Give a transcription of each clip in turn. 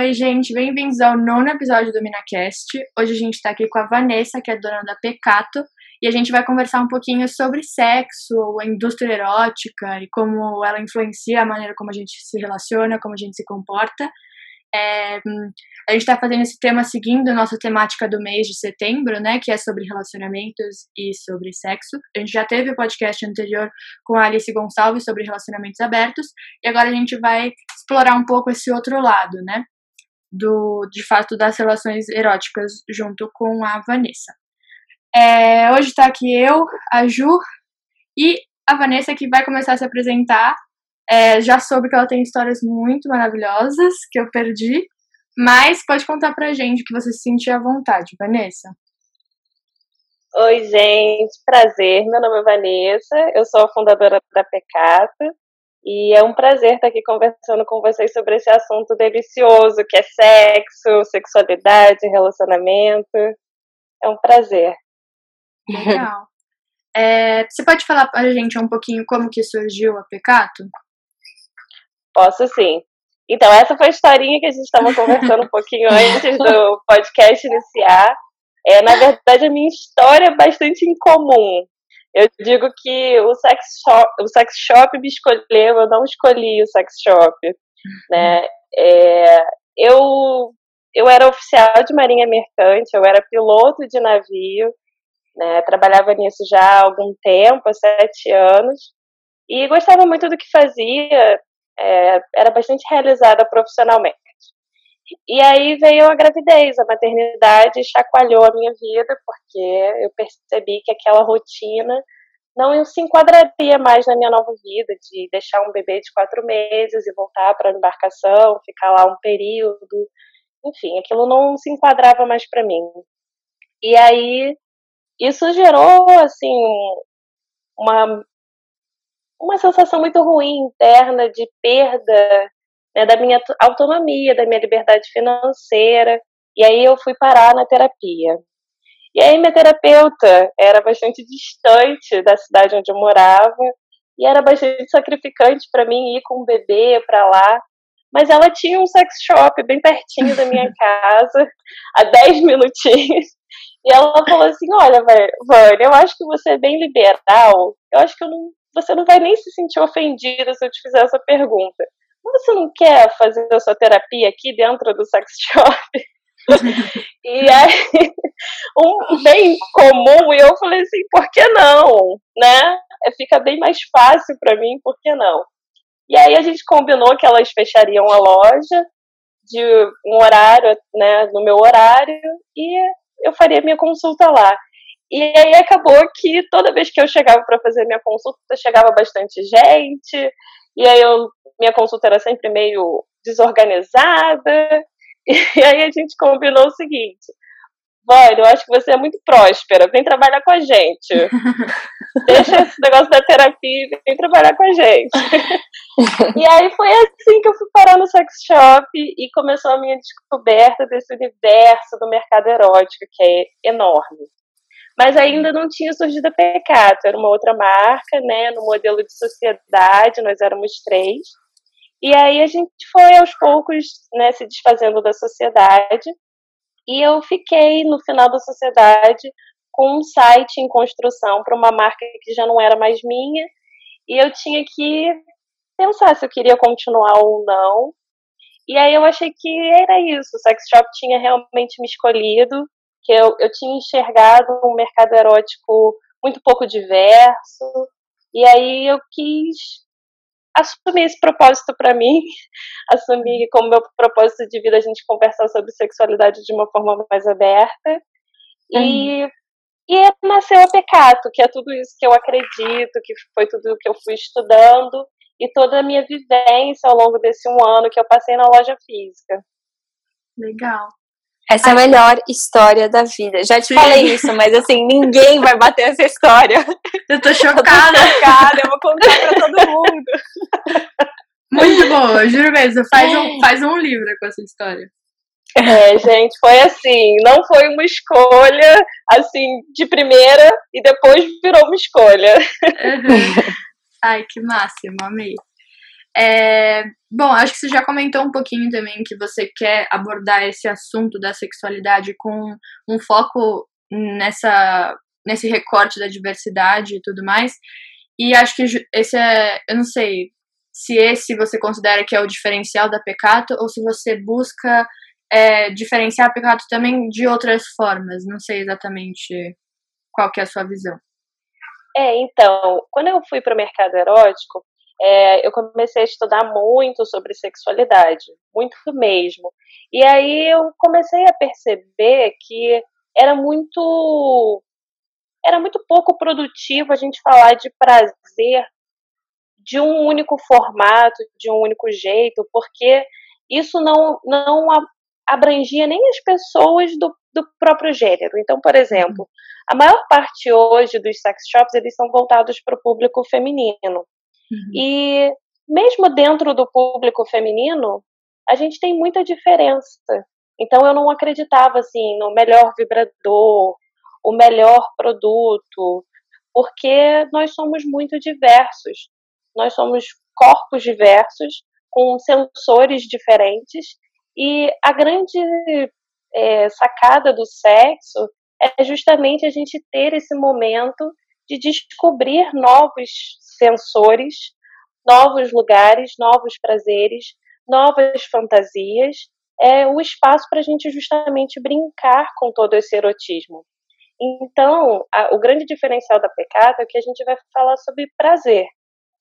Oi, gente, bem-vindos ao nono episódio do MinaCast. Hoje a gente está aqui com a Vanessa, que é dona da Pecato, e a gente vai conversar um pouquinho sobre sexo, a indústria erótica e como ela influencia a maneira como a gente se relaciona, como a gente se comporta. É, a gente está fazendo esse tema seguindo a nossa temática do mês de setembro, né, que é sobre relacionamentos e sobre sexo. A gente já teve o podcast anterior com a Alice Gonçalves sobre relacionamentos abertos, e agora a gente vai explorar um pouco esse outro lado, né, do, de fato, das relações eróticas junto com a Vanessa. É, hoje está aqui eu, a Ju e a Vanessa que vai começar a se apresentar é, já soube que ela tem histórias muito maravilhosas que eu perdi, mas pode contar pra gente que você se sentiu à vontade, Vanessa. Oi, gente, prazer. Meu nome é Vanessa, eu sou a fundadora da Pecata e é um prazer estar aqui conversando com vocês sobre esse assunto delicioso que é sexo, sexualidade, relacionamento. É um prazer. Legal. É, você pode falar pra gente um pouquinho como que surgiu a Pecato? Posso sim. Então, essa foi a historinha que a gente estava conversando um pouquinho antes do podcast iniciar. É, na verdade, a minha história é bastante incomum. Eu digo que o sex shop, o sex shop me escolheu, eu não escolhi o sex shop. Né? É, eu, eu era oficial de marinha mercante, eu era piloto de navio, né? trabalhava nisso já há algum tempo, há sete anos, e gostava muito do que fazia, é, era bastante realizada profissionalmente. E aí veio a gravidez, a maternidade chacoalhou a minha vida, porque eu percebi que aquela rotina não se enquadraria mais na minha nova vida, de deixar um bebê de quatro meses e voltar para a embarcação, ficar lá um período. Enfim, aquilo não se enquadrava mais para mim. E aí isso gerou, assim, uma uma sensação muito ruim interna de perda né, da minha autonomia, da minha liberdade financeira. E aí eu fui parar na terapia. E aí minha terapeuta era bastante distante da cidade onde eu morava e era bastante sacrificante para mim ir com um bebê para lá. Mas ela tinha um sex shop bem pertinho da minha casa, a 10 minutinhos. E ela falou assim: Olha, Vânia, eu acho que você é bem liberal. Eu acho que eu não você não vai nem se sentir ofendida se eu te fizer essa pergunta. Você não quer fazer a sua terapia aqui dentro do sex shop? e aí, um bem comum, e eu falei assim, por que não? Né? É, fica bem mais fácil para mim, por que não? E aí a gente combinou que elas fechariam a loja de um horário, né, no meu horário, e eu faria minha consulta lá. E aí acabou que toda vez que eu chegava para fazer minha consulta, chegava bastante gente, e aí eu, minha consulta era sempre meio desorganizada, e aí a gente combinou o seguinte, Vânia, eu acho que você é muito próspera, vem trabalhar com a gente. Deixa esse negócio da terapia e vem trabalhar com a gente. e aí foi assim que eu fui parar no sex shop e começou a minha descoberta desse universo do mercado erótico, que é enorme mas ainda não tinha surgido a Pecato, era uma outra marca, né, no modelo de sociedade, nós éramos três, e aí a gente foi aos poucos, né, se desfazendo da sociedade, e eu fiquei no final da sociedade com um site em construção para uma marca que já não era mais minha, e eu tinha que pensar se eu queria continuar ou não, e aí eu achei que era isso, o Sex Shop tinha realmente me escolhido, que eu, eu tinha enxergado um mercado erótico muito pouco diverso, e aí eu quis assumir esse propósito para mim, assumir como meu propósito de vida a gente conversar sobre sexualidade de uma forma mais aberta, e, e nasceu a Pecato, que é tudo isso que eu acredito, que foi tudo que eu fui estudando, e toda a minha vivência ao longo desse um ano que eu passei na loja física. Legal. Essa é a melhor história da vida. Já te Sim. falei isso, mas assim, ninguém vai bater essa história. Eu tô chocada. Eu tô chocada, eu vou contar mundo. Muito boa, juro mesmo. Faz um, faz um livro com essa história. É, gente, foi assim, não foi uma escolha assim de primeira e depois virou uma escolha. Uhum. Ai, que máximo, amei. É, bom, acho que você já comentou um pouquinho também que você quer abordar esse assunto da sexualidade com um foco nessa nesse recorte da diversidade e tudo mais. E acho que esse é, eu não sei se esse você considera que é o diferencial da Pecato ou se você busca é, diferenciar a Pecato também de outras formas. Não sei exatamente qual que é a sua visão. É, então, quando eu fui para o mercado erótico, é, eu comecei a estudar muito sobre sexualidade, muito mesmo. E aí eu comecei a perceber que era muito era muito pouco produtivo a gente falar de prazer de um único formato, de um único jeito, porque isso não, não abrangia nem as pessoas do, do próprio gênero. Então, por exemplo, a maior parte hoje dos sex shops eles são voltados para o público feminino. Uhum. E mesmo dentro do público feminino, a gente tem muita diferença. Então eu não acreditava assim no melhor vibrador, o melhor produto, porque nós somos muito diversos. Nós somos corpos diversos, com sensores diferentes, e a grande é, sacada do sexo é justamente a gente ter esse momento de descobrir novos sensores, novos lugares, novos prazeres, novas fantasias, é o espaço para a gente justamente brincar com todo esse erotismo. Então, a, o grande diferencial da pecado é que a gente vai falar sobre prazer,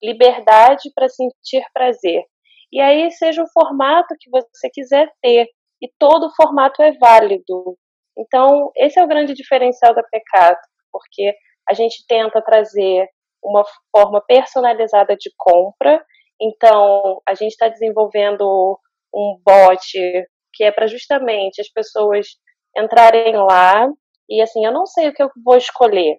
liberdade para sentir prazer. E aí, seja o formato que você quiser ter, e todo formato é válido. Então, esse é o grande diferencial da pecado, porque a gente tenta trazer uma forma personalizada de compra. Então, a gente está desenvolvendo um bot que é para justamente as pessoas entrarem lá e assim, eu não sei o que eu vou escolher.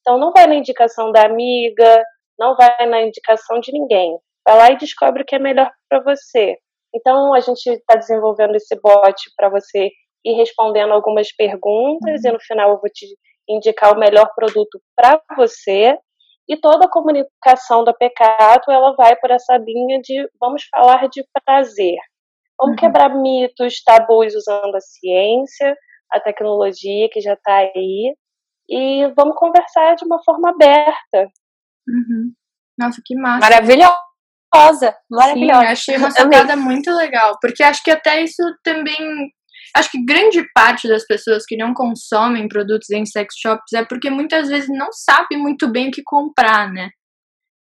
Então não vai na indicação da amiga, não vai na indicação de ninguém. Vai lá e descobre o que é melhor para você. Então a gente está desenvolvendo esse bot para você ir respondendo algumas perguntas e no final eu vou te indicar o melhor produto para você. E toda a comunicação da Pecato ela vai por essa linha de vamos falar de prazer. Vamos uhum. quebrar mitos, tabus usando a ciência, a tecnologia que já está aí e vamos conversar de uma forma aberta. Uhum. Nossa, que massa. Maravilhosa, maravilhosa. Sim, achei uma sacada muito legal, porque acho que até isso também acho que grande parte das pessoas que não consomem produtos em sex shops é porque muitas vezes não sabe muito bem o que comprar, né?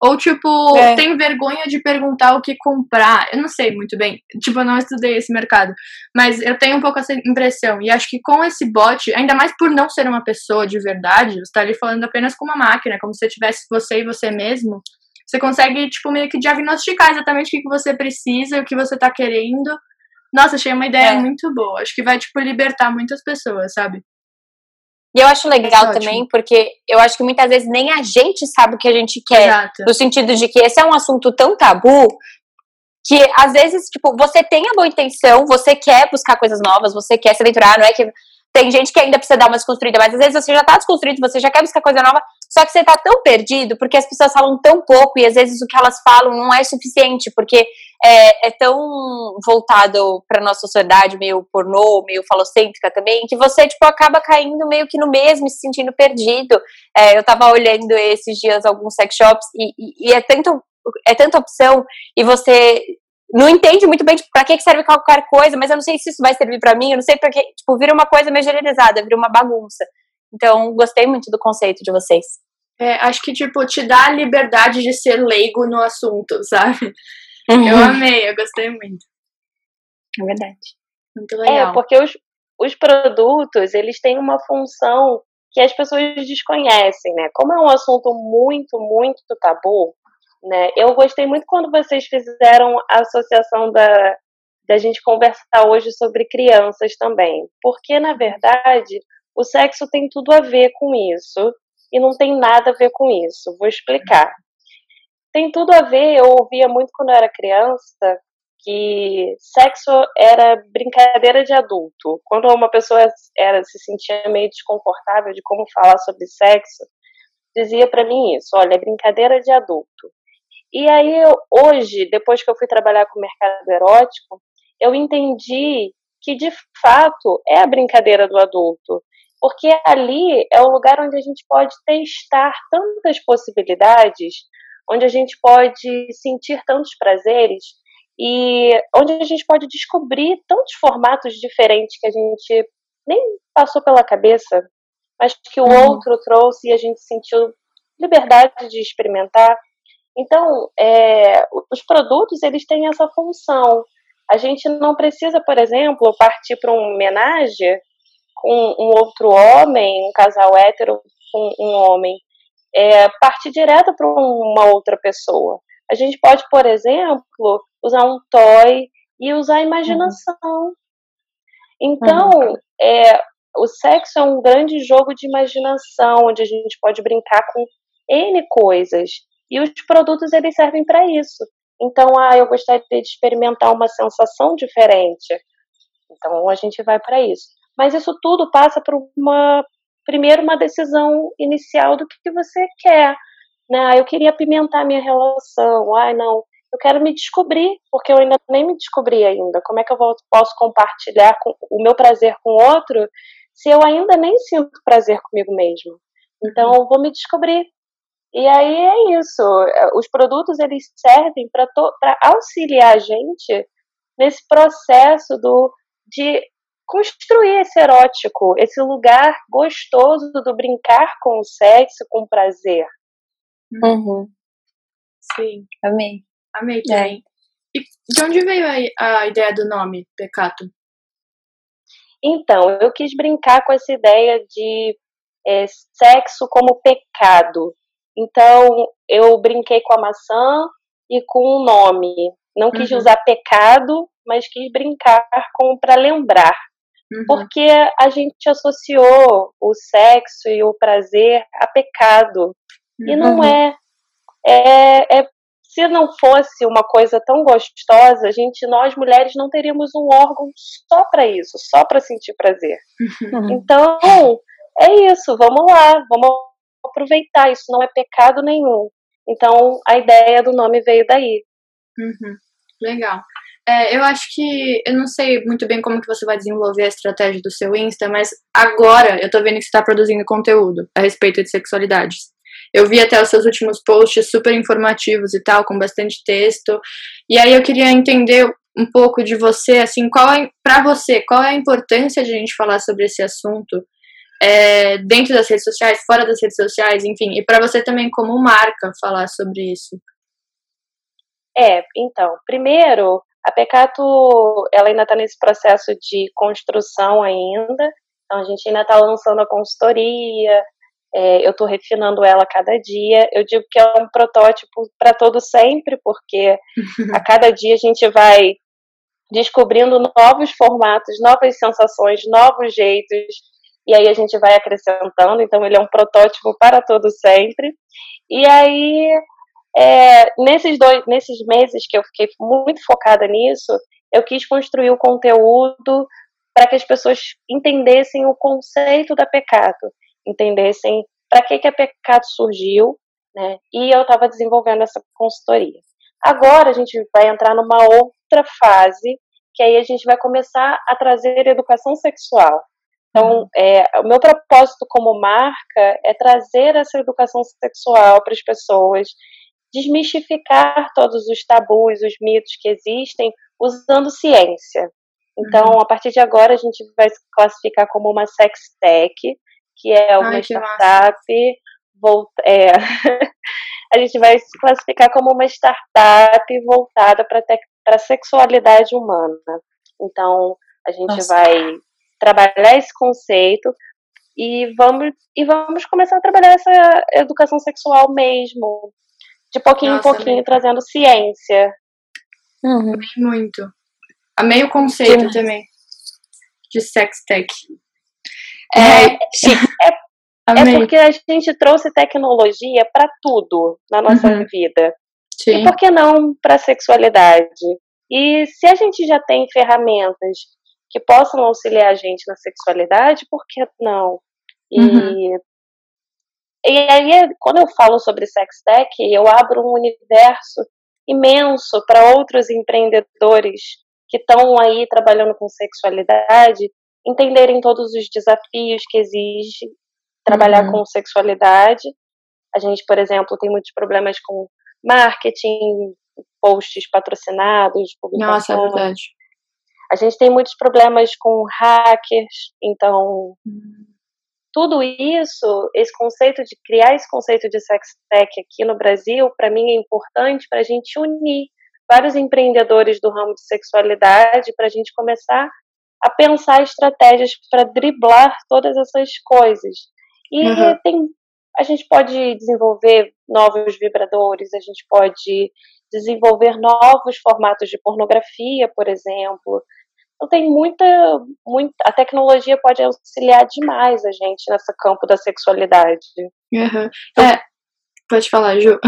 Ou, tipo, é. tem vergonha de perguntar o que comprar. Eu não sei muito bem. Tipo, eu não estudei esse mercado. Mas eu tenho um pouco essa impressão. E acho que com esse bot, ainda mais por não ser uma pessoa de verdade, você tá ali falando apenas com uma máquina, como se tivesse você e você mesmo. Você consegue, tipo, meio que diagnosticar exatamente o que você precisa, o que você tá querendo. Nossa, achei uma ideia é. muito boa. Acho que vai, tipo, libertar muitas pessoas, sabe? E eu acho legal é também, porque eu acho que muitas vezes nem a gente sabe o que a gente quer. Exato. No sentido de que esse é um assunto tão tabu que às vezes, tipo, você tem a boa intenção, você quer buscar coisas novas, você quer se aventurar, não é que tem gente que ainda precisa dar uma desconstruída, mas às vezes você já tá desconstruído, você já quer buscar coisa nova, só que você tá tão perdido porque as pessoas falam tão pouco e às vezes o que elas falam não é suficiente, porque é, é tão voltado pra nossa sociedade, meio pornô, meio falocêntrica também, que você, tipo, acaba caindo meio que no mesmo, se sentindo perdido. É, eu tava olhando esses dias alguns sex shops e, e, e é tanto é tanta opção e você não entende muito bem tipo, para que serve qualquer coisa, mas eu não sei se isso vai servir para mim, eu não sei porque, tipo, vira uma coisa meio generalizada, vira uma bagunça. Então, gostei muito do conceito de vocês. É, acho que, tipo, te dá a liberdade de ser leigo no assunto, sabe? Uhum. Eu amei, eu gostei muito. É verdade. Muito legal. É, porque os, os produtos, eles têm uma função que as pessoas desconhecem, né? Como é um assunto muito, muito tabu, né? Eu gostei muito quando vocês fizeram a associação da, da gente conversar hoje sobre crianças também, porque na verdade o sexo tem tudo a ver com isso e não tem nada a ver com isso. Vou explicar. Tem tudo a ver, eu ouvia muito quando eu era criança que sexo era brincadeira de adulto. Quando uma pessoa era se sentia meio desconfortável de como falar sobre sexo, dizia para mim isso, olha, é brincadeira de adulto. e aí, eu, hoje, depois que eu fui trabalhar com o mercado erótico, eu entendi que, de fato, é a brincadeira do adulto. Porque ali é o lugar onde a gente pode testar tantas possibilidades, onde a gente pode sentir tantos prazeres e onde a gente pode descobrir tantos formatos diferentes que a gente nem passou pela cabeça, mas que o uhum. outro trouxe e a gente sentiu liberdade de experimentar. Então, é, os produtos eles têm essa função. A gente não precisa, por exemplo, partir para um homenagem com um outro homem, um casal hétero com um homem, é, partir direto para uma outra pessoa. A gente pode, por exemplo, usar um toy e usar a imaginação. Uhum. Então, uhum. é, o sexo é um grande jogo de imaginação, onde a gente pode brincar com N coisas. E os produtos eles servem para isso. Então, ah, eu gostaria de experimentar uma sensação diferente. Então, a gente vai para isso. Mas isso tudo passa por uma primeiro uma decisão inicial do que, você quer. Né? Ah, eu queria apimentar minha relação. Ai, não, eu quero me descobrir, porque eu ainda nem me descobri ainda. Como é que eu posso compartilhar com, o meu prazer com outro se eu ainda nem sinto prazer comigo mesmo? Então, eu vou me descobrir. E aí é isso. Os produtos eles servem para auxiliar a gente nesse processo do de construir esse erótico, esse lugar gostoso do brincar com o sexo, com o prazer. Uhum. Sim. Amei. Amei também. É. E de onde veio a, a ideia do nome, Pecato? Então, eu quis brincar com essa ideia de é, sexo como pecado. Então, eu brinquei com a maçã e com o nome. Não quis uhum. usar pecado, mas quis brincar com para lembrar. Uhum. Porque a gente associou o sexo e o prazer a pecado. Uhum. E não é. é. É se não fosse uma coisa tão gostosa, a gente, nós mulheres, não teríamos um órgão só para isso, só para sentir prazer. Uhum. Então, é isso, vamos lá, vamos aproveitar, isso não é pecado nenhum. Então, a ideia do nome veio daí. Uhum. Legal. É, eu acho que eu não sei muito bem como que você vai desenvolver a estratégia do seu Insta, mas agora eu tô vendo que você tá produzindo conteúdo a respeito de sexualidades. Eu vi até os seus últimos posts super informativos e tal, com bastante texto. E aí eu queria entender um pouco de você, assim, qual é, para você, qual é a importância de a gente falar sobre esse assunto é, dentro das redes sociais, fora das redes sociais, enfim, e para você também como marca falar sobre isso? É, então, primeiro, a Pecato, ela ainda está nesse processo de construção ainda, então a gente ainda está lançando a consultoria, é, eu estou refinando ela a cada dia. Eu digo que é um protótipo para todo sempre, porque a cada dia a gente vai descobrindo novos formatos, novas sensações, novos jeitos, e aí a gente vai acrescentando. Então, ele é um protótipo para todo sempre. E aí, é, nesses, dois, nesses meses que eu fiquei muito focada nisso, eu quis construir o conteúdo para que as pessoas entendessem o conceito da pecado entendessem para que, que a Pecado surgiu, né? E eu estava desenvolvendo essa consultoria. Agora a gente vai entrar numa outra fase, que aí a gente vai começar a trazer educação sexual. Então, uhum. é, o meu propósito como marca é trazer essa educação sexual para as pessoas, desmistificar todos os tabus, os mitos que existem, usando ciência. Então, uhum. a partir de agora, a gente vai se classificar como uma sex tech, que é uma Ai, startup. Volta, é, a gente vai se classificar como uma startup voltada para a sexualidade humana. Então, a gente Nossa. vai trabalhar esse conceito e vamos, e vamos começar a trabalhar essa educação sexual mesmo, de pouquinho Nossa, em pouquinho, trazendo ciência. Uhum. Muito. Amei o conceito Sim. também de sex tech. É, é, é, porque a gente trouxe tecnologia para tudo na nossa uhum. vida. Sim. E por que não para a sexualidade? E se a gente já tem ferramentas que possam auxiliar a gente na sexualidade, por que não? E, uhum. E aí, quando eu falo sobre sex tech, eu abro um universo imenso para outros empreendedores que estão aí trabalhando com sexualidade entenderem todos os desafios que exige trabalhar uhum. com sexualidade. A gente, por exemplo, tem muitos problemas com marketing, posts patrocinados, publicações. Nossa, é verdade. A gente tem muitos problemas com hackers, então uhum. Tudo isso, esse conceito de criar esse conceito de sex tech aqui no Brasil, para mim é importante para a gente unir vários empreendedores do ramo de sexualidade para a gente começar a pensar estratégias para driblar todas essas coisas. E uhum. tem, a gente pode desenvolver novos vibradores, a gente pode desenvolver novos formatos de pornografia, por exemplo. Então tem muita, muita. A tecnologia pode auxiliar demais a gente nesse campo da sexualidade. Uhum. É, pode falar, Ju.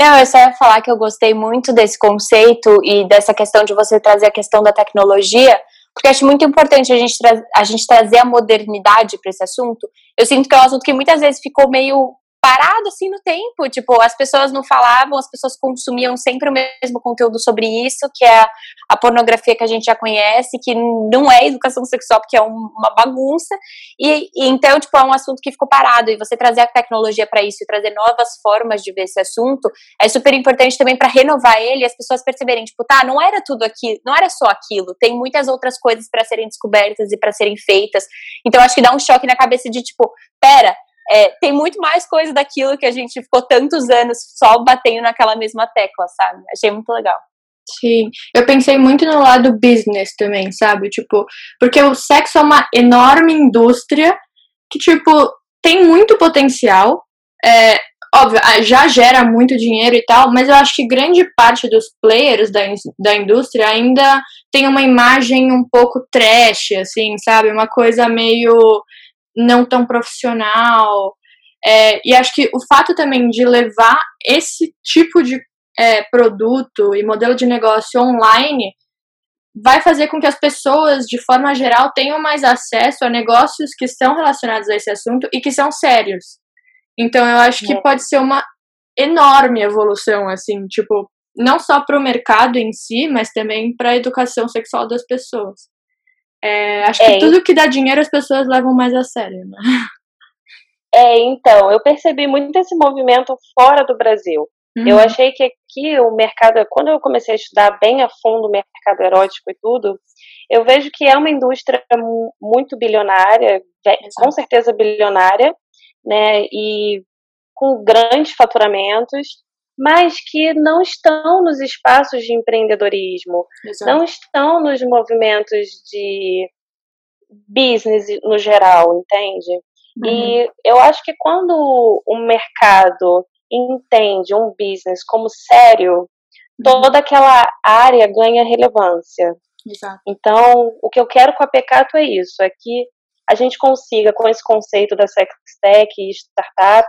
Não, eu só ia falar que eu gostei muito desse conceito e dessa questão de você trazer a questão da tecnologia, porque acho muito importante a gente, tra a gente trazer a modernidade para esse assunto. Eu sinto que é um assunto que muitas vezes ficou meio parado assim no tempo, tipo, as pessoas não falavam, as pessoas consumiam sempre o mesmo conteúdo sobre isso, que é a, pornografia que a gente já conhece, que não é educação sexual, porque é um, uma bagunça, e, e, então, tipo, é um assunto que ficou parado, e você trazer a tecnologia para isso, e trazer novas formas de ver esse assunto, é super importante também para renovar ele, e as pessoas perceberem, tipo, tá, não era tudo aquilo, não era só aquilo, tem muitas outras coisas para serem descobertas e para serem feitas, então acho que dá um choque na cabeça de, tipo, pera, é, tem muito mais coisa daquilo que a gente ficou tantos anos só batendo naquela mesma tecla, sabe? Achei muito legal. Sim, eu pensei muito no lado business também, sabe? Tipo, porque o sexo é uma enorme indústria que, tipo, tem muito potencial. É, óbvio, já gera muito dinheiro e tal, mas eu acho que grande parte dos players da, da indústria ainda tem uma imagem um pouco trash, assim, sabe? Uma coisa meio não tão profissional. É, e acho que o fato também de levar esse tipo de é, produto e modelo de negócio online vai fazer com que as pessoas, de forma geral, tenham mais acesso a negócios que estão relacionados a esse assunto e que são sérios. Então, eu acho que é. pode ser uma enorme evolução, assim, tipo, não só para o mercado em si, mas também para a educação sexual das pessoas. É, acho que é, tudo que dá dinheiro as pessoas levam mais a sério, né? É, então, eu percebi muito esse movimento fora do Brasil. Uhum. Eu achei que aqui o mercado, quando eu comecei a estudar bem a fundo o mercado erótico e tudo, eu vejo que é uma indústria muito bilionária, Exato. com certeza bilionária, né, e com grandes faturamentos, mas que não estão nos espaços de empreendedorismo, Exato. não estão nos movimentos de business no geral, entende? Uhum. E eu acho que quando o mercado entende um business como sério, uhum. toda aquela área ganha relevância. Exato. Então, o que eu quero com a Pecato é isso, é que a gente consiga, com esse conceito da Sextech e startup,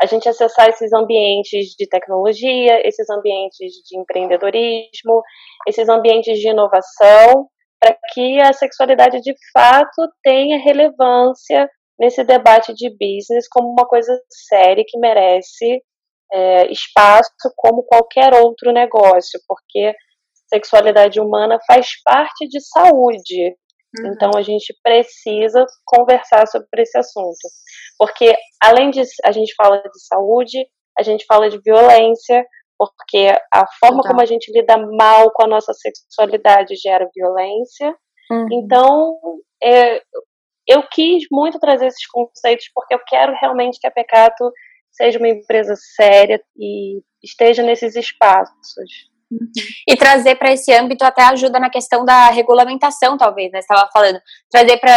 a gente acessar esses ambientes de tecnologia, esses ambientes de empreendedorismo, esses ambientes de inovação, para que a sexualidade de fato tenha relevância nesse debate de business como uma coisa séria que merece é, espaço como qualquer outro negócio, porque sexualidade humana faz parte de saúde. Uhum. Então a gente precisa conversar sobre esse assunto. Porque além de a gente fala de saúde, a gente fala de violência, porque a forma como a gente lida mal com a nossa sexualidade gera violência. Uhum. Então, é, eu quis muito trazer esses conceitos porque eu quero realmente que a Pecato seja uma empresa séria e esteja nesses espaços. Uhum. E trazer para esse âmbito até ajuda na questão da regulamentação, talvez, né? Você estava falando. Trazer para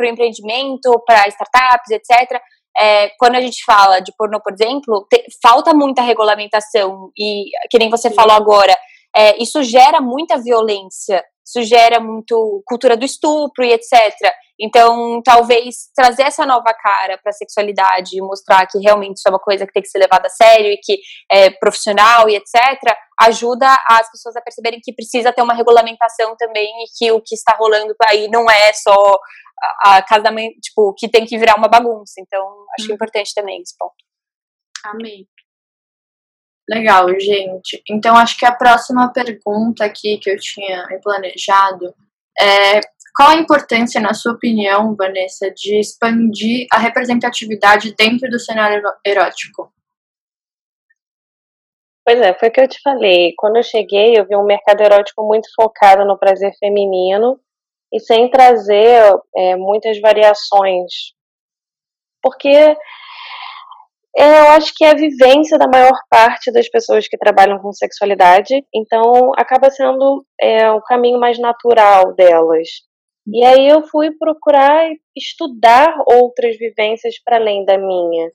o empreendimento, para startups, etc. É, quando a gente fala de pornô, por exemplo, te, falta muita regulamentação. E, que nem você Sim. falou agora, é, isso gera muita violência, isso gera muito cultura do estupro e etc. Então, talvez trazer essa nova cara para a sexualidade e mostrar que realmente isso é uma coisa que tem que ser levada a sério e que é profissional e etc., ajuda as pessoas a perceberem que precisa ter uma regulamentação também e que o que está rolando aí não é só a casa da mãe, tipo, que tem que virar uma bagunça. Então, acho hum. importante também esse ponto. Amém. Legal, gente. Então, acho que a próxima pergunta aqui que eu tinha planejado é qual a importância, na sua opinião, Vanessa, de expandir a representatividade dentro do cenário erótico? Pois é, foi o que eu te falei. Quando eu cheguei, eu vi um mercado erótico muito focado no prazer feminino e sem trazer é, muitas variações. Porque eu acho que é a vivência da maior parte das pessoas que trabalham com sexualidade, então acaba sendo é, o caminho mais natural delas. E aí eu fui procurar estudar outras vivências para além da minha.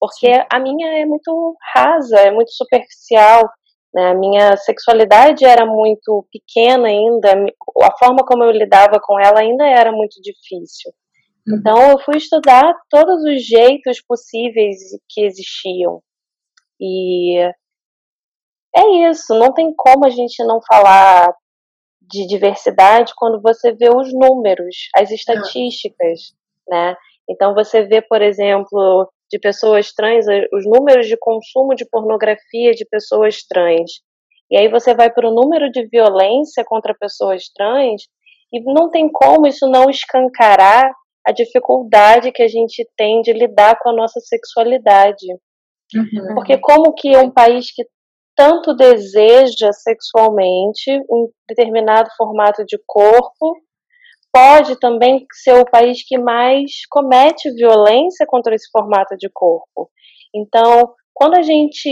Porque a minha é muito rasa, é muito superficial. Né? A minha sexualidade era muito pequena ainda, a forma como eu lidava com ela ainda era muito difícil. Uhum. Então eu fui estudar todos os jeitos possíveis que existiam. E é isso, não tem como a gente não falar de diversidade quando você vê os números, as estatísticas, né? Então você vê, por exemplo, de pessoas trans, os números de consumo de pornografia de pessoas trans. E aí você vai para o número de violência contra pessoas trans e não tem como isso não escancarar a dificuldade que a gente tem de lidar com a nossa sexualidade. Uhum. Porque como que um país que tanto deseja sexualmente um determinado formato de corpo pode também ser o país que mais comete violência contra esse formato de corpo. Então, quando a gente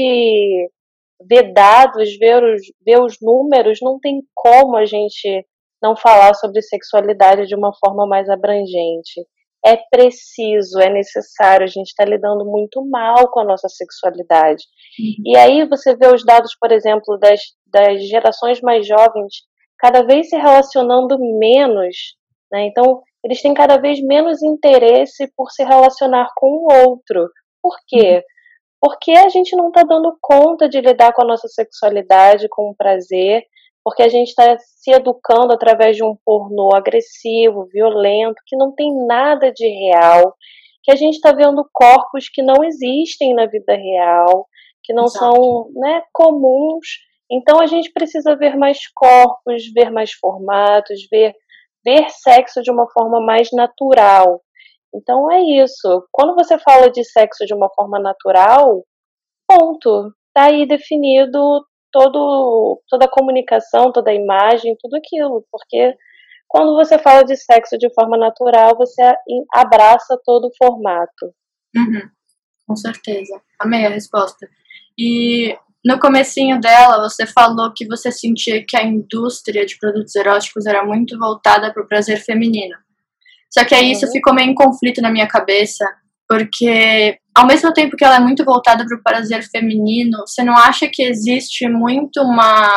vê dados, vê os, vê os números, não tem como a gente não falar sobre sexualidade de uma forma mais abrangente. É preciso, é necessário, a gente está lidando muito mal com a nossa sexualidade. Uhum. E aí você vê os dados, por exemplo, das, das gerações mais jovens cada vez se relacionando menos, né? Então, eles têm cada vez menos interesse por se relacionar com o outro. Por quê? Uhum. Porque a gente não está dando conta de lidar com a nossa sexualidade, com o prazer, porque a gente está se educando através de um pornô agressivo, violento, que não tem nada de real, que a gente está vendo corpos que não existem na vida real, que não Exato. são né, comuns. Então a gente precisa ver mais corpos, ver mais formatos, ver, ver sexo de uma forma mais natural. Então é isso. Quando você fala de sexo de uma forma natural, ponto. Está aí definido todo, toda a comunicação, toda a imagem, tudo aquilo, porque quando você fala de sexo de forma natural, você abraça todo o formato. Uhum, com certeza. Amei a resposta. E no comecinho dela, você falou que você sentia que a indústria de produtos eróticos era muito voltada para o prazer feminino. Só que aí uhum. isso ficou meio em conflito na minha cabeça, porque ao mesmo tempo que ela é muito voltada para o prazer feminino, você não acha que existe muito uma.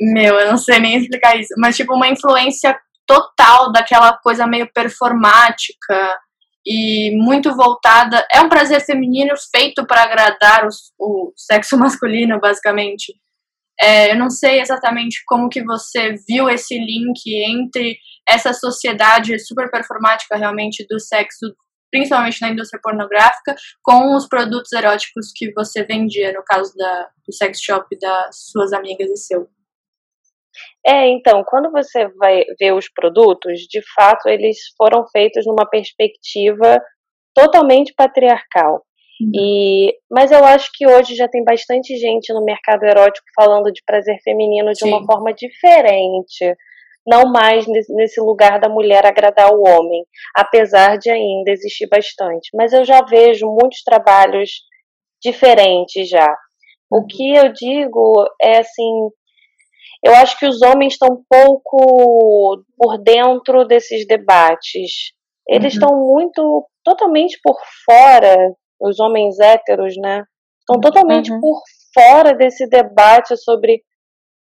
Meu, eu não sei nem explicar isso, mas tipo uma influência total daquela coisa meio performática e muito voltada. É um prazer feminino feito para agradar os, o sexo masculino, basicamente. É, eu não sei exatamente como que você viu esse link entre essa sociedade super performática realmente do sexo principalmente na indústria pornográfica, com os produtos eróticos que você vendia, no caso da, do sex shop das suas amigas e seu. É, então, quando você vai ver os produtos, de fato, eles foram feitos numa perspectiva totalmente patriarcal. Uhum. E, mas eu acho que hoje já tem bastante gente no mercado erótico falando de prazer feminino de Sim. uma forma diferente não mais nesse lugar da mulher agradar o homem, apesar de ainda existir bastante. Mas eu já vejo muitos trabalhos diferentes já. O uhum. que eu digo é assim, eu acho que os homens estão pouco por dentro desses debates. Eles uhum. estão muito, totalmente por fora, os homens héteros, né? Estão totalmente uhum. por fora desse debate sobre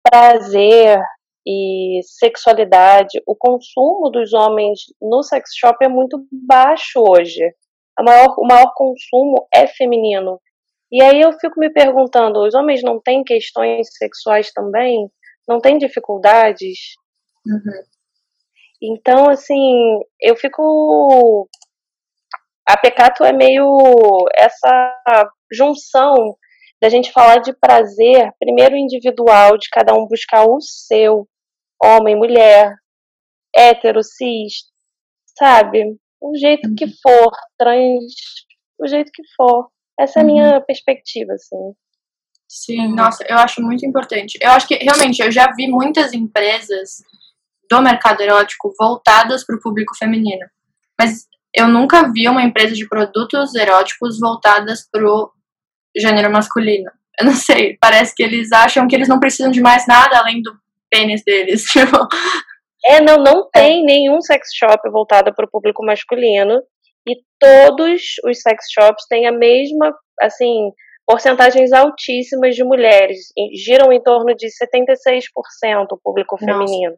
prazer, e sexualidade, o consumo dos homens no sex shop é muito baixo hoje. A maior, o maior consumo é feminino. E aí eu fico me perguntando, os homens não têm questões sexuais também? Não têm dificuldades? Uhum. Então, assim, eu fico. A Pecato é meio essa junção da gente falar de prazer, primeiro individual, de cada um buscar o seu, homem, mulher, hétero, cis, sabe? O jeito que uhum. for, trans, o jeito que for. Essa é a minha uhum. perspectiva, assim. Sim, nossa, eu acho muito importante. Eu acho que realmente eu já vi muitas empresas do mercado erótico voltadas para o público feminino, mas eu nunca vi uma empresa de produtos eróticos voltadas para o gênero masculino. Eu não sei, parece que eles acham que eles não precisam de mais nada além do pênis deles. Tipo. É, não, não tem nenhum sex shop voltado para o público masculino e todos os sex shops têm a mesma, assim, porcentagens altíssimas de mulheres, giram em torno de 76% o público Nossa. feminino.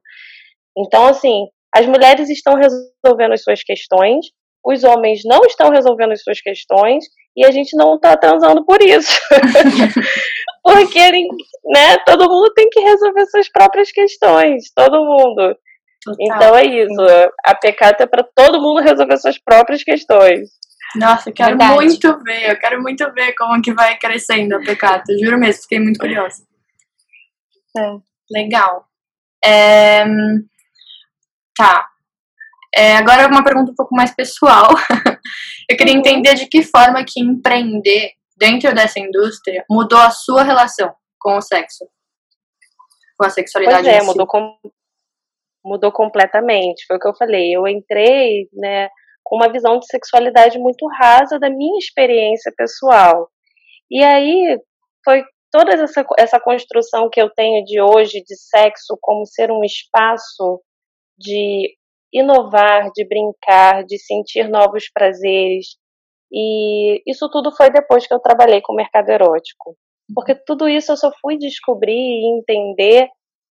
Então, assim, as mulheres estão resolvendo as suas questões, os homens não estão resolvendo as suas questões e a gente não está transando por isso. Porque, né, todo mundo tem que resolver suas próprias questões, todo mundo. Total. Então é isso. A pecata é para todo mundo resolver suas próprias questões. Nossa, eu quero Verdade. muito ver, eu quero muito ver como que vai crescendo a pecata. Juro mesmo, fiquei muito curiosa. É. Legal. É... Tá. É, agora uma pergunta um pouco mais pessoal. eu queria uhum. entender de que forma que empreender dentro dessa indústria mudou a sua relação com o sexo, com a sexualidade. Pois é, mudou, com, mudou completamente. Foi o que eu falei. Eu entrei, né, com uma visão de sexualidade muito rasa da minha experiência pessoal. E aí foi toda essa, essa construção que eu tenho de hoje de sexo como ser um espaço de inovar, de brincar, de sentir novos prazeres, e isso tudo foi depois que eu trabalhei com o mercado erótico. Porque tudo isso eu só fui descobrir e entender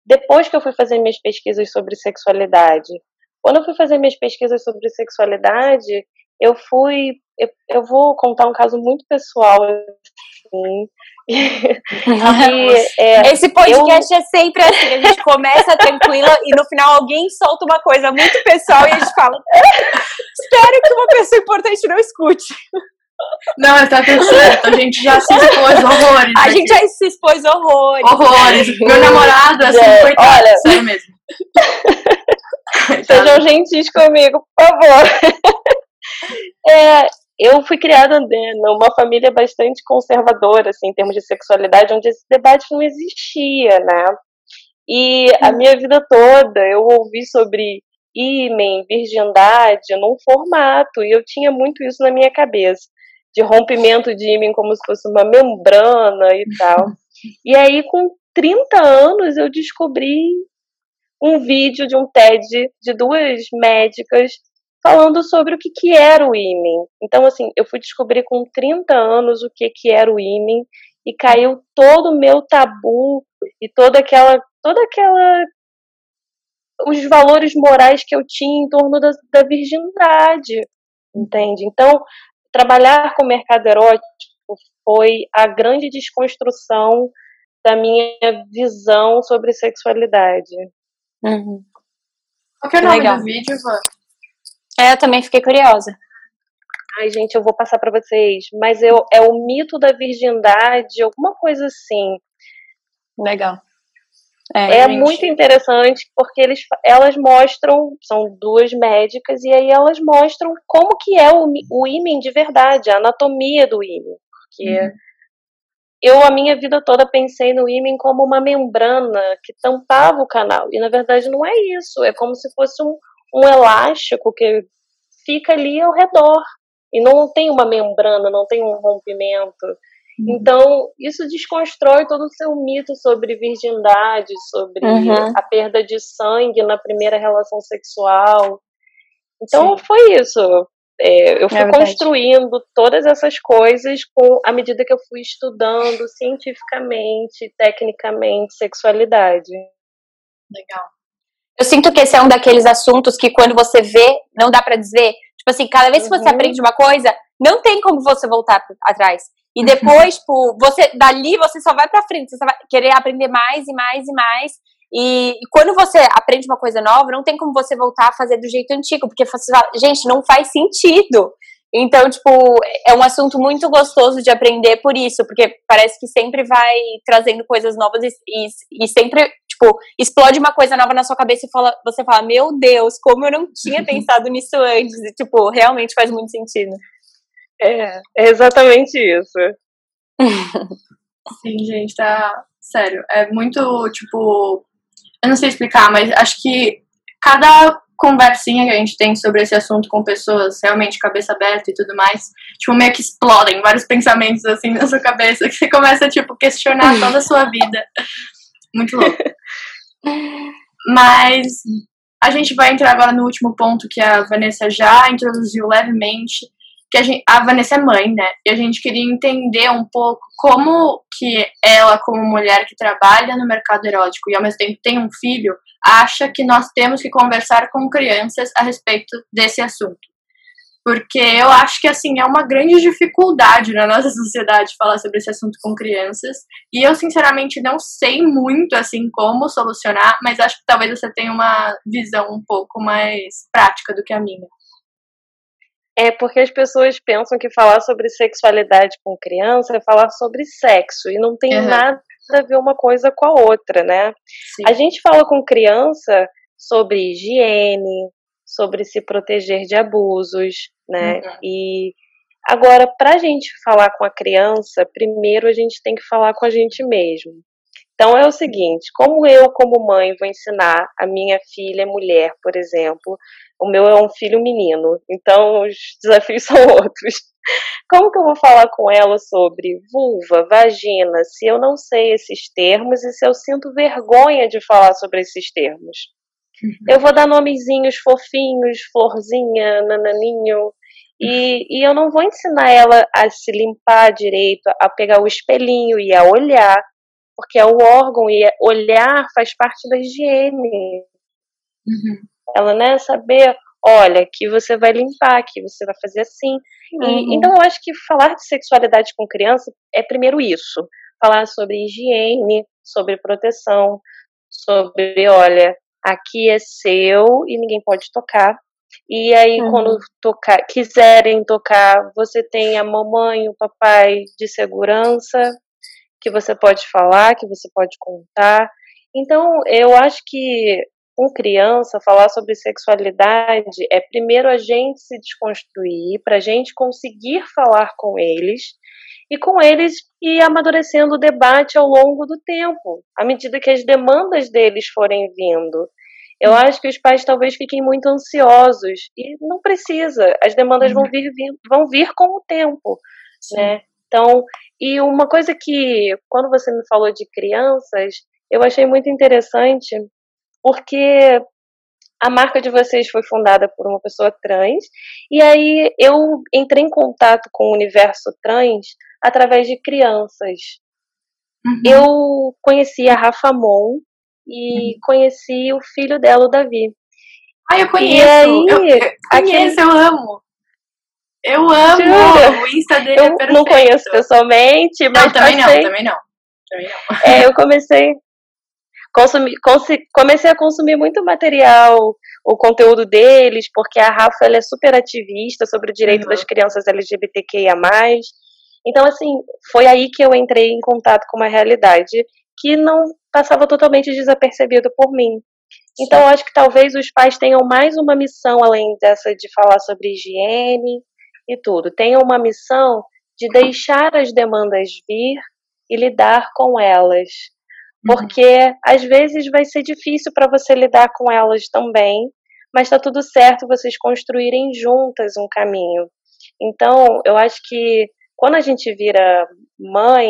depois que eu fui fazer minhas pesquisas sobre sexualidade. Quando eu fui fazer minhas pesquisas sobre sexualidade, eu fui. Eu, eu vou contar um caso muito pessoal. Assim. e, é, Esse podcast eu... é sempre assim: a gente começa tranquila e no final alguém solta uma coisa muito pessoal e a gente fala. Espero que uma pessoa importante não escute. Não, está tudo certo. A gente já se expôs horrores. A aqui. gente já se expôs horrores. Horrores. Meu namorado, assim, é, coitado. Olha... Sério mesmo. Sejam gentis comigo, por favor. É, eu fui criada né, numa família bastante conservadora, assim, em termos de sexualidade, onde esse debate não existia, né? E a minha vida toda eu ouvi sobre ímen, virgindade, num formato, e eu tinha muito isso na minha cabeça, de rompimento de ímen como se fosse uma membrana e tal. E aí, com 30 anos, eu descobri um vídeo de um TED de duas médicas falando sobre o que, que era o ímen. Então, assim, eu fui descobrir com 30 anos o que, que era o ímen e caiu todo o meu tabu e toda aquela toda aquela os valores morais que eu tinha em torno da, da virgindade, entende? Então, trabalhar com o mercado erótico foi a grande desconstrução da minha visão sobre sexualidade. Uhum. Qual que é o nome Legal. do vídeo, Ivan? É, eu também fiquei curiosa. Ai, gente, eu vou passar para vocês. Mas eu, é o mito da virgindade, alguma coisa assim. Legal. É, é muito interessante porque eles, elas mostram, são duas médicas, e aí elas mostram como que é o, o ímen de verdade, a anatomia do ímen. Porque uhum. eu, a minha vida toda, pensei no ímen como uma membrana que tampava o canal. E na verdade não é isso. É como se fosse um, um elástico que fica ali ao redor. E não tem uma membrana, não tem um rompimento. Uhum. Então, isso desconstrói todo o seu mito sobre virgindade, sobre uhum. a perda de sangue na primeira relação sexual. Então, Sim. foi isso. É, eu fui é construindo todas essas coisas com à medida que eu fui estudando cientificamente, tecnicamente, sexualidade. Legal. Eu sinto que esse é um daqueles assuntos que quando você vê, não dá para dizer. Tipo assim, cada vez que você uhum. aprende uma coisa, não tem como você voltar atrás. E depois, tipo, você dali você só vai para frente, você vai querer aprender mais e mais e mais. E, e, quando você aprende uma coisa nova, não tem como você voltar a fazer do jeito antigo, porque você fala, gente, não faz sentido. Então, tipo, é um assunto muito gostoso de aprender por isso, porque parece que sempre vai trazendo coisas novas e, e, e sempre, tipo, explode uma coisa nova na sua cabeça e fala, você fala, meu Deus, como eu não tinha pensado nisso antes. E, tipo, realmente faz muito sentido. É, é exatamente isso. Sim, gente, tá. Sério, é muito, tipo. Eu não sei explicar, mas acho que cada conversinha que a gente tem sobre esse assunto com pessoas realmente cabeça aberta e tudo mais, tipo, meio que explodem vários pensamentos assim na sua cabeça, que você começa, tipo, questionar toda a sua vida. Muito louco. Mas a gente vai entrar agora no último ponto que a Vanessa já introduziu levemente, que a, gente, a Vanessa é mãe, né? E a gente queria entender um pouco como que ela, como mulher que trabalha no mercado erótico e ao mesmo tempo tem um filho, acha que nós temos que conversar com crianças a respeito desse assunto. Porque eu acho que, assim, é uma grande dificuldade na nossa sociedade falar sobre esse assunto com crianças. E eu, sinceramente, não sei muito, assim, como solucionar, mas acho que talvez você tenha uma visão um pouco mais prática do que a minha. É porque as pessoas pensam que falar sobre sexualidade com criança é falar sobre sexo e não tem uhum. nada a ver uma coisa com a outra, né? Sim. A gente fala com criança sobre higiene, sobre se proteger de abusos, né? Uhum. E agora, para a gente falar com a criança, primeiro a gente tem que falar com a gente mesmo. Então é o seguinte, como eu, como mãe, vou ensinar a minha filha mulher, por exemplo, o meu é um filho menino, então os desafios são outros. Como que eu vou falar com ela sobre vulva, vagina, se eu não sei esses termos e se eu sinto vergonha de falar sobre esses termos? Uhum. Eu vou dar nomezinhos fofinhos, florzinha, nananinho, e, e eu não vou ensinar ela a se limpar direito, a pegar o espelhinho e a olhar, porque é o órgão e olhar faz parte da higiene. Uhum. Ela, né, saber, olha, que você vai limpar, que você vai fazer assim. Uhum. E, então eu acho que falar de sexualidade com criança é primeiro isso. Falar sobre higiene, sobre proteção, sobre, olha, aqui é seu e ninguém pode tocar. E aí, uhum. quando tocar, quiserem tocar, você tem a mamãe, o papai de segurança, que você pode falar, que você pode contar. Então, eu acho que com criança, falar sobre sexualidade é primeiro a gente se desconstruir, para a gente conseguir falar com eles e com eles ir amadurecendo o debate ao longo do tempo, à medida que as demandas deles forem vindo. Eu acho que os pais talvez fiquem muito ansiosos e não precisa, as demandas vão uhum. vir, vão vir com o tempo, Sim. né? Então, e uma coisa que, quando você me falou de crianças, eu achei muito interessante, porque a marca de vocês foi fundada por uma pessoa trans, e aí eu entrei em contato com o universo trans através de crianças. Uhum. Eu conheci a Rafa Mon e uhum. conheci o filho dela, o Davi. Ah, eu conheço! E aí, eu, eu conheço, aquele... eu amo! Eu amo! Jura? O Insta dele é eu é perfeito. não conheço pessoalmente, mas não, também não, também não. Também não. É, eu comecei consumi, comecei a consumir muito material, o conteúdo deles, porque a Rafa ela é super ativista sobre o direito uhum. das crianças LGBTQIA+. Então, assim, foi aí que eu entrei em contato com uma realidade que não passava totalmente desapercebido por mim. Então, acho que talvez os pais tenham mais uma missão além dessa de falar sobre higiene, e tudo. Tenha uma missão de deixar as demandas vir e lidar com elas. Uhum. Porque às vezes vai ser difícil para você lidar com elas também, mas está tudo certo vocês construírem juntas um caminho. Então, eu acho que quando a gente vira mãe,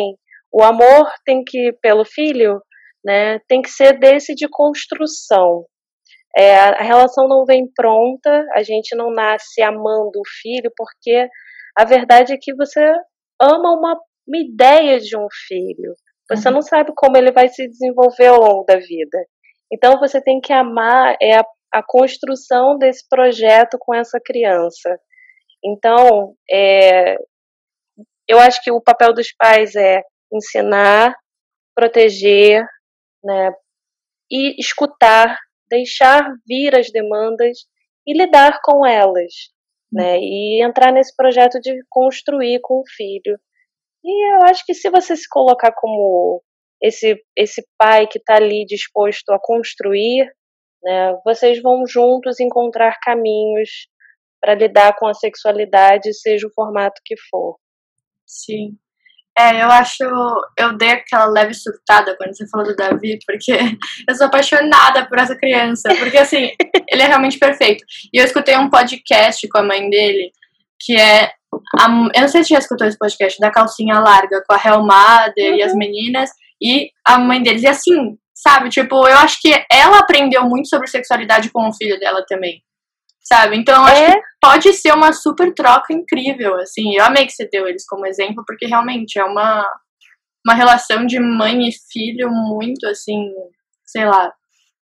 o amor tem que pelo filho, né, tem que ser desse de construção. É, a relação não vem pronta, a gente não nasce amando o filho, porque a verdade é que você ama uma, uma ideia de um filho. Você uhum. não sabe como ele vai se desenvolver ao longo da vida. Então você tem que amar é a, a construção desse projeto com essa criança. Então, é, eu acho que o papel dos pais é ensinar, proteger, né, e escutar, deixar vir as demandas e lidar com elas, né, e entrar nesse projeto de construir com o filho. E eu acho que se você se colocar como esse, esse pai que está ali disposto a construir, né, vocês vão juntos encontrar caminhos para lidar com a sexualidade, seja o formato que for. Sim. É, eu acho. Eu dei aquela leve surtada quando você falou do Davi, porque eu sou apaixonada por essa criança. Porque, assim, ele é realmente perfeito. E eu escutei um podcast com a mãe dele, que é. A, eu não sei se já escutou esse podcast, da calcinha larga, com a Helmada uhum. e as uhum. meninas, e a mãe deles. E assim, sabe? Tipo, eu acho que ela aprendeu muito sobre sexualidade com o filho dela também sabe? Então, acho é. que pode ser uma super troca incrível, assim. Eu amei que você deu eles como exemplo, porque realmente é uma, uma relação de mãe e filho muito, assim, sei lá,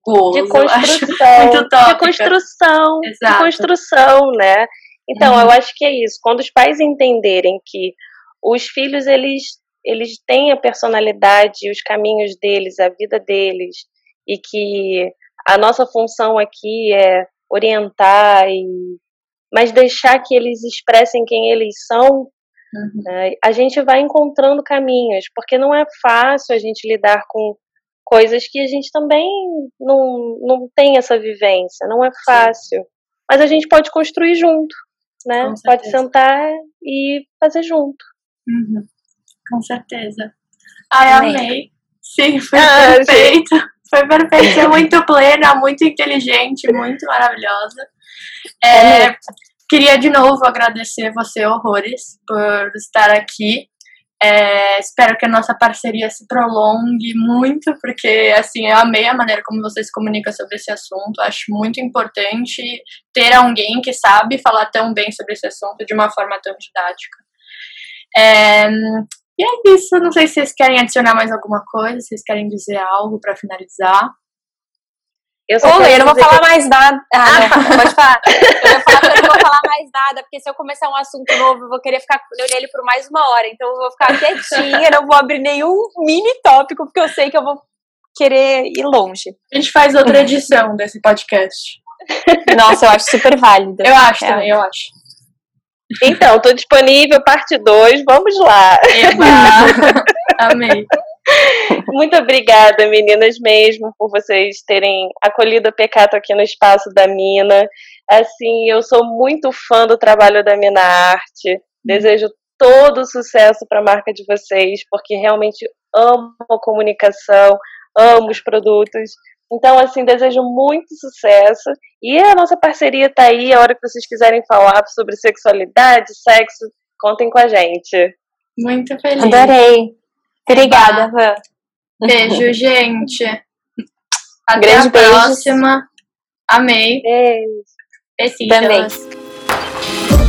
gozo, de construção, muito de construção, Exato. de construção, né? Então, uhum. eu acho que é isso. Quando os pais entenderem que os filhos, eles, eles têm a personalidade, os caminhos deles, a vida deles, e que a nossa função aqui é orientar e mas deixar que eles expressem quem eles são, uhum. né, a gente vai encontrando caminhos, porque não é fácil a gente lidar com coisas que a gente também não, não tem essa vivência, não é fácil. Sim. Mas a gente pode construir junto, né? Pode sentar e fazer junto. Uhum. Com certeza. Ai, amei. amei. Sim, foi ah, perfeito. Sim. Foi perfeita, é muito plena, muito inteligente, muito maravilhosa. É, queria de novo agradecer você, Horrores, por estar aqui. É, espero que a nossa parceria se prolongue muito, porque assim, eu amei a maneira como você se comunica sobre esse assunto. Acho muito importante ter alguém que sabe falar tão bem sobre esse assunto de uma forma tão didática. É, e é isso. Não sei se vocês querem adicionar mais alguma coisa, se vocês querem dizer algo para finalizar. Eu, só eu não vou falar que... mais nada. Ah, não, pode falar. Eu vou falar eu não vou falar mais nada, porque se eu começar um assunto novo, eu vou querer ficar nele por mais uma hora. Então eu vou ficar quietinha, não vou abrir nenhum mini tópico, porque eu sei que eu vou querer ir longe. A gente faz outra edição desse podcast. Nossa, eu acho super válido. Eu acho é. também, eu acho. Então, tô disponível, parte 2, vamos lá. Eba! Amei. Muito obrigada, meninas, mesmo, por vocês terem acolhido a Pecato aqui no espaço da Mina. Assim, eu sou muito fã do trabalho da Mina Arte. Desejo todo o sucesso para a marca de vocês, porque realmente amo a comunicação, amo os produtos. Então, assim, desejo muito sucesso. E a nossa parceria tá aí, a hora que vocês quiserem falar sobre sexualidade, sexo, contem com a gente. Muito feliz. Adorei. Obrigada, Van. Beijo, gente. Até Grande a próxima. Beijos. Amei. Beijo. Beijinhos. Também.